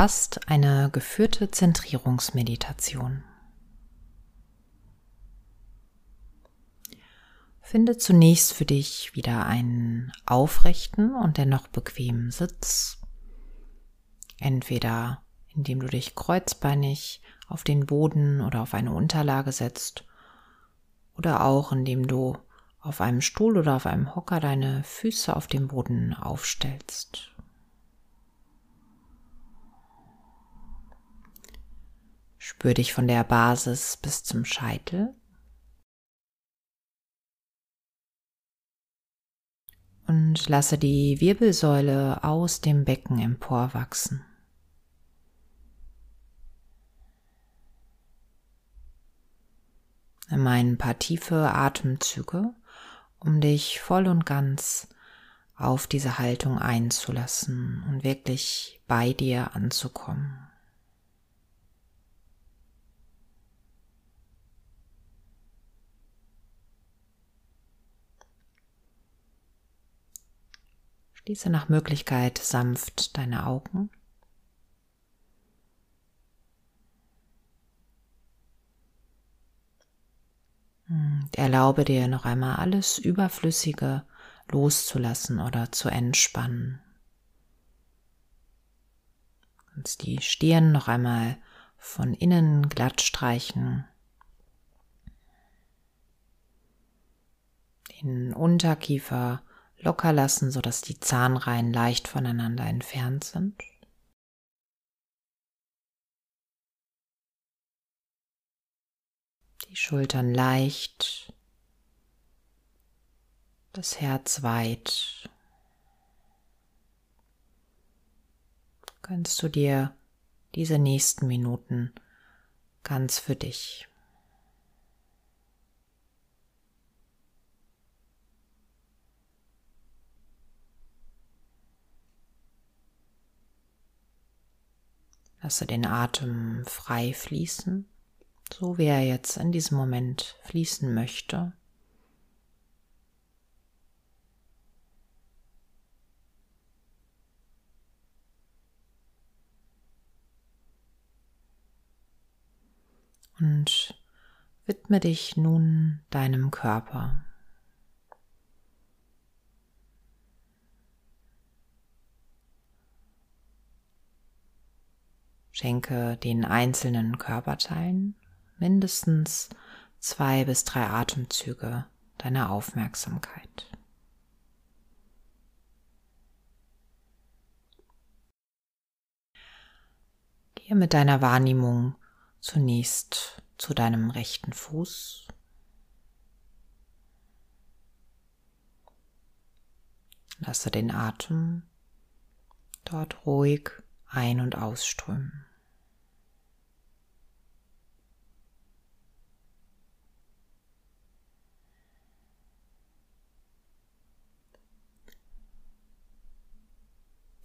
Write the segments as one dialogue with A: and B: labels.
A: Hörst eine geführte Zentrierungsmeditation. Finde zunächst für dich wieder einen aufrechten und dennoch bequemen Sitz. Entweder indem du dich kreuzbeinig auf den Boden oder auf eine Unterlage setzt oder auch indem du auf einem Stuhl oder auf einem Hocker deine Füße auf dem Boden aufstellst. Spür dich von der Basis bis zum Scheitel. Und lasse die Wirbelsäule aus dem Becken emporwachsen. Nimm ein paar tiefe Atemzüge, um dich voll und ganz auf diese Haltung einzulassen und wirklich bei dir anzukommen. Schließe nach Möglichkeit sanft deine Augen. Und erlaube dir noch einmal alles Überflüssige loszulassen oder zu entspannen. Und die Stirn noch einmal von innen glatt streichen. Den Unterkiefer locker lassen, sodass die Zahnreihen leicht voneinander entfernt sind. Die Schultern leicht, das Herz weit. Gönnst du dir diese nächsten Minuten ganz für dich. Lasse den Atem frei fließen, so wie er jetzt in diesem Moment fließen möchte. Und widme dich nun deinem Körper. Schenke den einzelnen Körperteilen mindestens zwei bis drei Atemzüge deiner Aufmerksamkeit. Gehe mit deiner Wahrnehmung zunächst zu deinem rechten Fuß. Lasse den Atem dort ruhig ein- und ausströmen.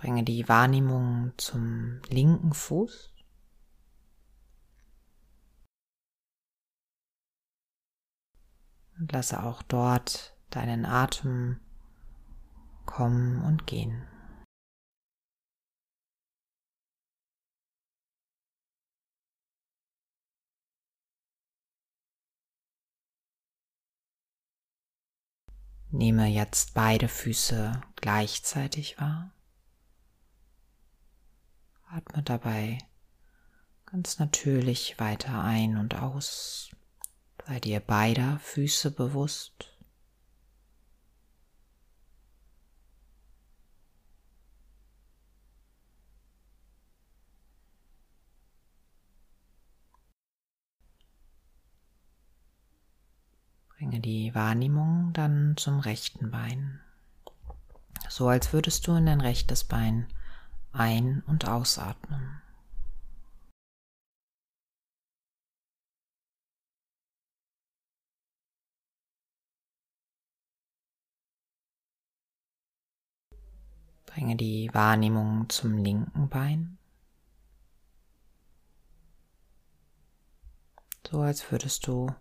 A: Bringe die Wahrnehmung zum linken Fuß. Und lasse auch dort deinen Atem kommen und gehen. Nehme jetzt beide Füße gleichzeitig wahr. Atme dabei ganz natürlich weiter ein und aus. Sei dir beider Füße bewusst. Bringe die Wahrnehmung dann zum rechten Bein. So als würdest du in dein rechtes Bein ein- und ausatmen. Bringe die Wahrnehmung zum linken Bein. So als würdest du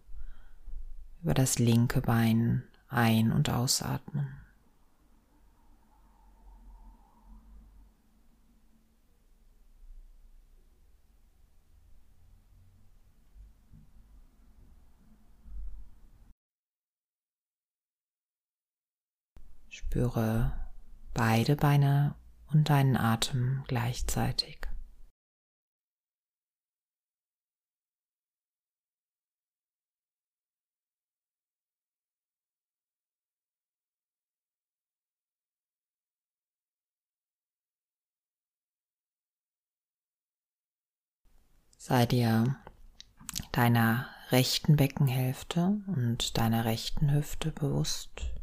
A: über das linke Bein ein- und ausatmen. Spüre beide Beine und deinen Atem gleichzeitig. Sei dir deiner rechten Beckenhälfte und deiner rechten Hüfte bewusst.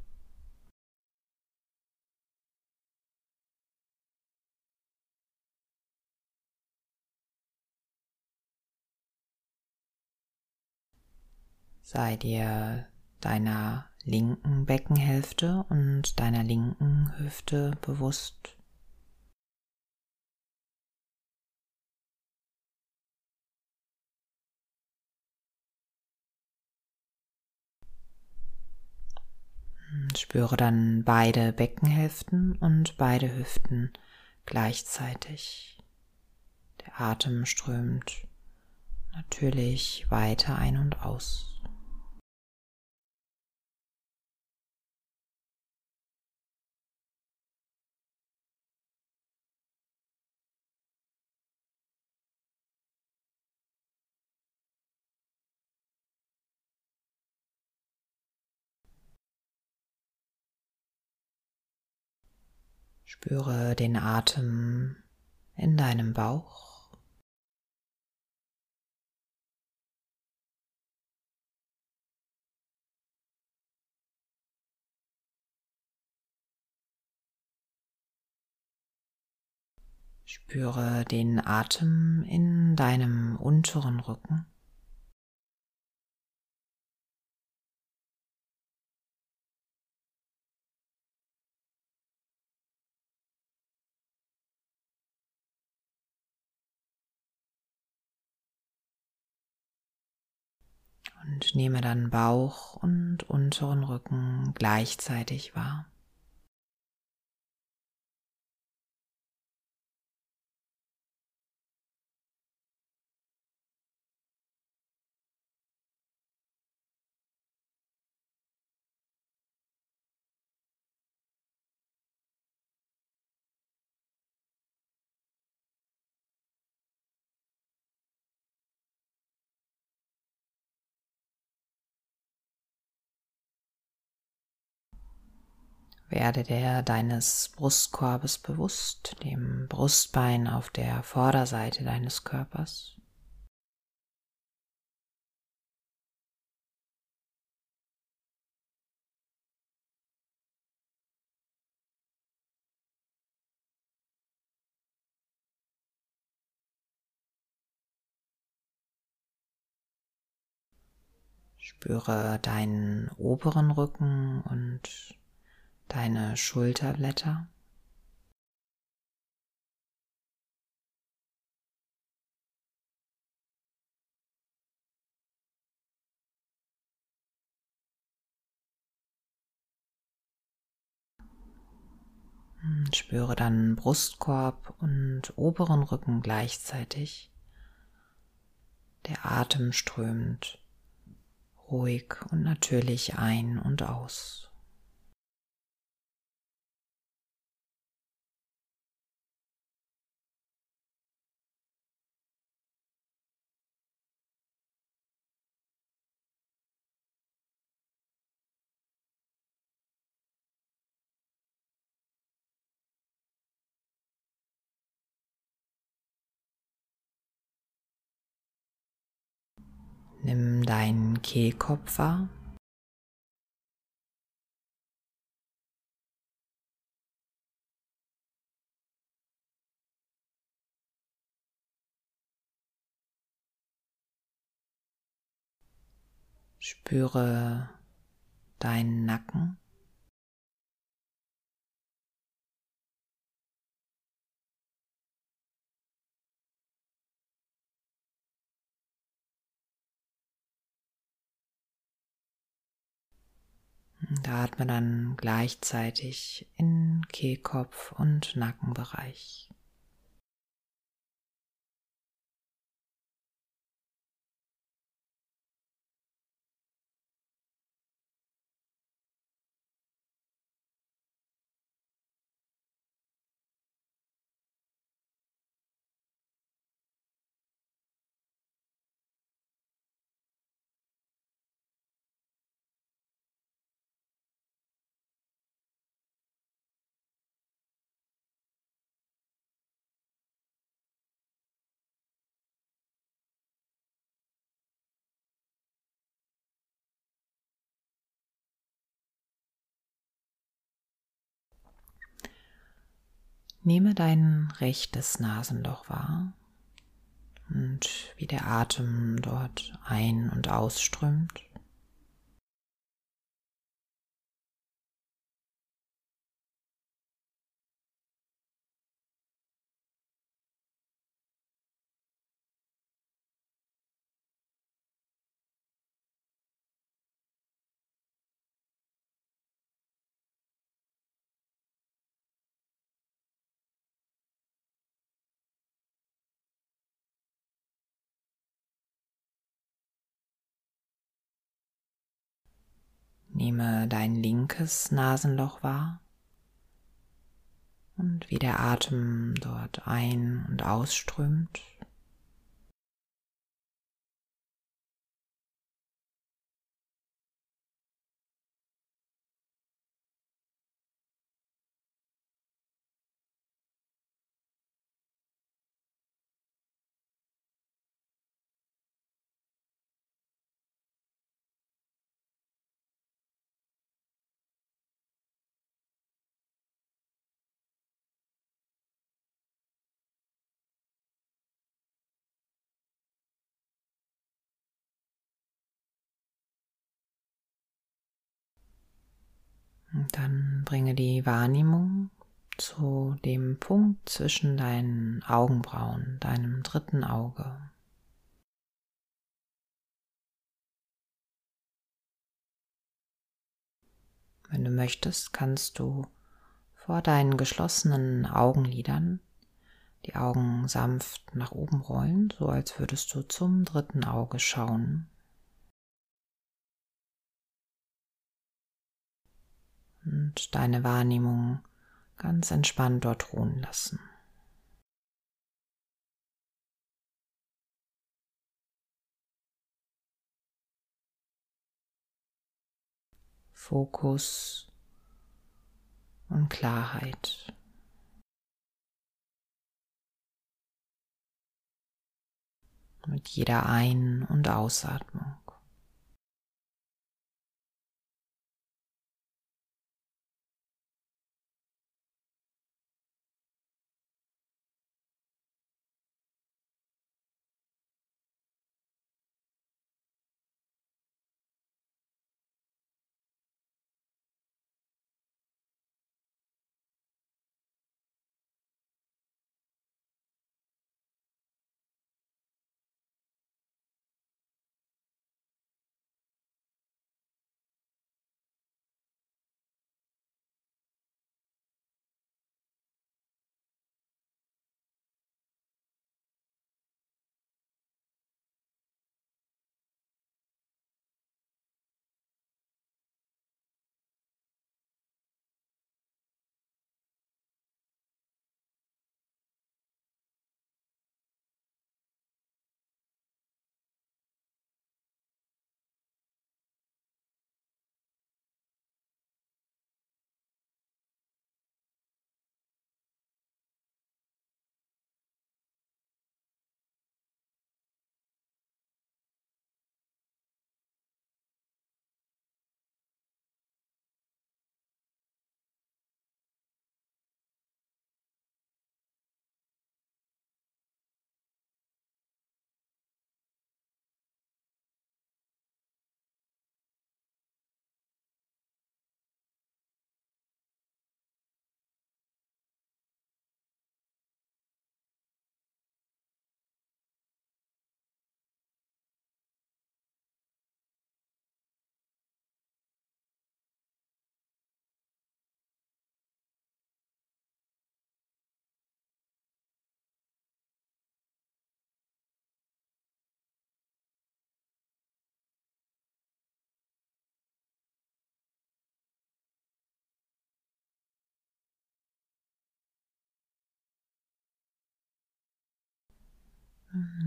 A: Sei dir deiner linken Beckenhälfte und deiner linken Hüfte bewusst. Spüre dann beide Beckenhälften und beide Hüften gleichzeitig. Der Atem strömt natürlich weiter ein und aus. Spüre den Atem in deinem Bauch. Spüre den Atem in deinem unteren Rücken. Und nehme dann Bauch und unteren Rücken gleichzeitig wahr. Werde der deines Brustkorbes bewusst, dem Brustbein auf der Vorderseite deines Körpers. Spüre deinen oberen Rücken und deine Schulterblätter. Spüre dann Brustkorb und oberen Rücken gleichzeitig. Der Atem strömt ruhig und natürlich ein und aus. Nimm deinen Kehlkopf wahr. Spüre deinen Nacken. Da atme dann gleichzeitig in Kehlkopf und Nackenbereich. Nehme dein rechtes Nasenloch wahr und wie der Atem dort ein- und ausströmt. Nehme dein linkes Nasenloch wahr und wie der Atem dort ein- und ausströmt. Dann bringe die Wahrnehmung zu dem Punkt zwischen deinen Augenbrauen, deinem dritten Auge. Wenn du möchtest, kannst du vor deinen geschlossenen Augenlidern die Augen sanft nach oben rollen, so als würdest du zum dritten Auge schauen. Und deine Wahrnehmung ganz entspannt dort ruhen lassen. Fokus und Klarheit. Mit jeder Ein- und Ausatmung.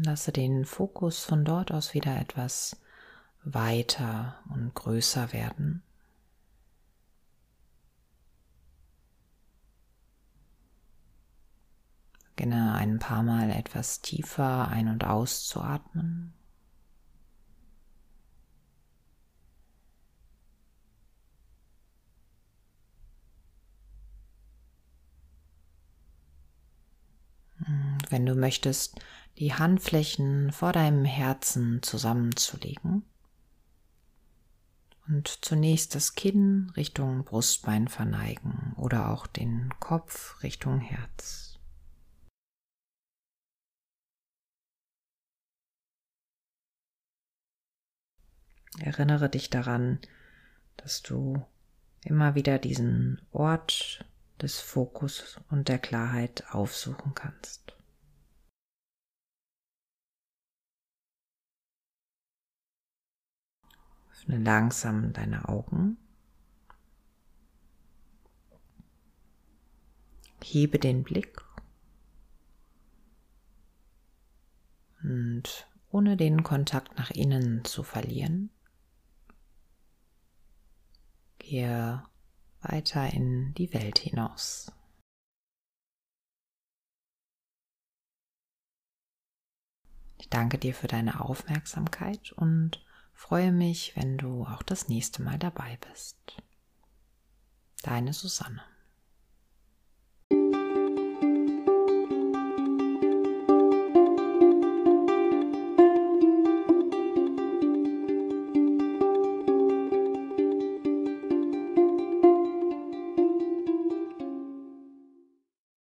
A: Lasse den Fokus von dort aus wieder etwas weiter und größer werden. Beginne ein paar Mal etwas tiefer ein- und auszuatmen. wenn du möchtest, die Handflächen vor deinem Herzen zusammenzulegen und zunächst das Kinn Richtung Brustbein verneigen oder auch den Kopf Richtung Herz. Erinnere dich daran, dass du immer wieder diesen Ort des Fokus und der Klarheit aufsuchen kannst. Öffne langsam deine Augen. Hebe den Blick und ohne den Kontakt nach innen zu verlieren, gehe weiter in die Welt hinaus. Ich danke dir für deine Aufmerksamkeit und freue mich, wenn du auch das nächste Mal dabei bist. Deine Susanne.